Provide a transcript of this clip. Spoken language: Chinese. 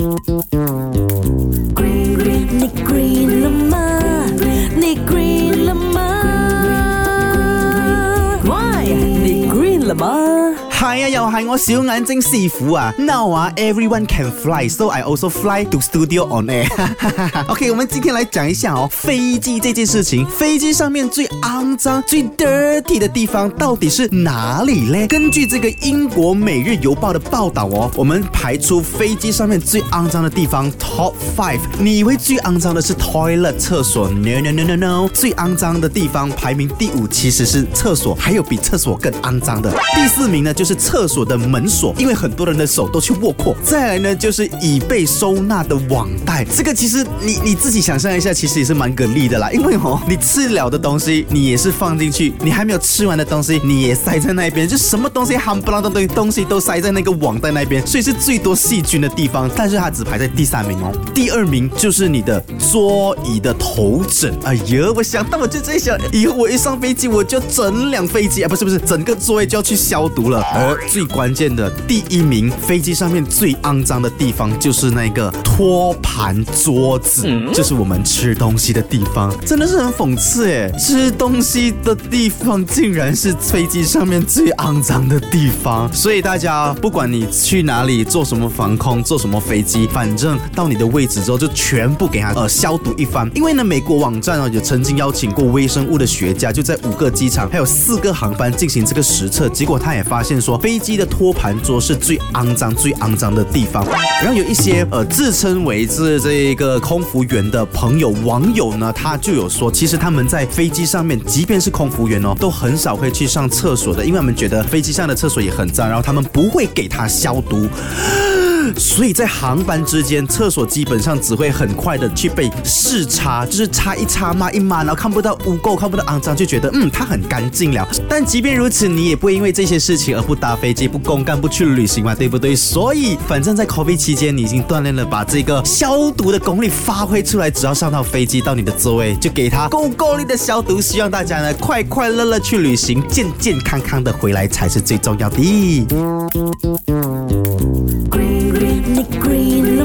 నీ గ్రీన్లమ్మ నీ గ్రీన్లమ్మ Why? నీ గ్రీన్లమ్మ 系啊，又系我小眼睛师傅啊。Now, everyone can fly, so I also fly to studio on air. 哈哈哈。OK，我们今天来讲一下哦，飞机这件事情。飞机上面最肮脏、最 dirty 的地方到底是哪里呢？根据这个英国每日邮报的报道哦，我们排出飞机上面最肮脏的地方 Top Five。你为最肮脏的是 toilet 厕所？No, no, no, no, no。最肮脏的地方排名第五其实是厕所，还有比厕所更肮脏的。第四名呢就是。是厕所的门锁，因为很多人的手都去握过。再来呢，就是椅背收纳的网袋，这个其实你你自己想象一下，其实也是蛮给力的啦。因为哦，你吃了的东西你也是放进去，你还没有吃完的东西你也塞在那边，就什么东西哈不拉东西东西都塞在那个网袋那边，所以是最多细菌的地方。但是它只排在第三名哦，第二名就是你的桌椅的头枕。哎呀，我想到我就在想，以后我一上飞机我就整两飞机啊，不是不是，整个座位就要去消毒了。而最关键的第一名，飞机上面最肮脏的地方就是那个托盘桌子，就是我们吃东西的地方，真的是很讽刺哎，吃东西的地方竟然是飞机上面最肮脏的地方。所以大家不管你去哪里坐什么防空，坐什么飞机，反正到你的位置之后就全部给它呃消毒一番。因为呢，美国网站啊也曾经邀请过微生物的学家，就在五个机场还有四个航班进行这个实测，结果他也发现。飞机的托盘桌是最肮脏、最肮脏的地方。然后有一些呃自称为是这个空服员的朋友、网友呢，他就有说，其实他们在飞机上面，即便是空服员哦，都很少会去上厕所的，因为他们觉得飞机上的厕所也很脏，然后他们不会给它消毒。所以在航班之间，厕所基本上只会很快的去被视擦，就是擦一擦嘛，一抹，然后看不到污垢，看不到肮脏，就觉得嗯，它很干净了。但即便如此，你也不会因为这些事情而不搭飞机、不公干、不去旅行嘛，对不对？所以，反正在 c 咖啡期间，你已经锻炼了把这个消毒的功力发挥出来，只要上到飞机到你的座位，就给它够够力的消毒。希望大家呢快快乐乐去旅行，健健康康的回来才是最重要的。green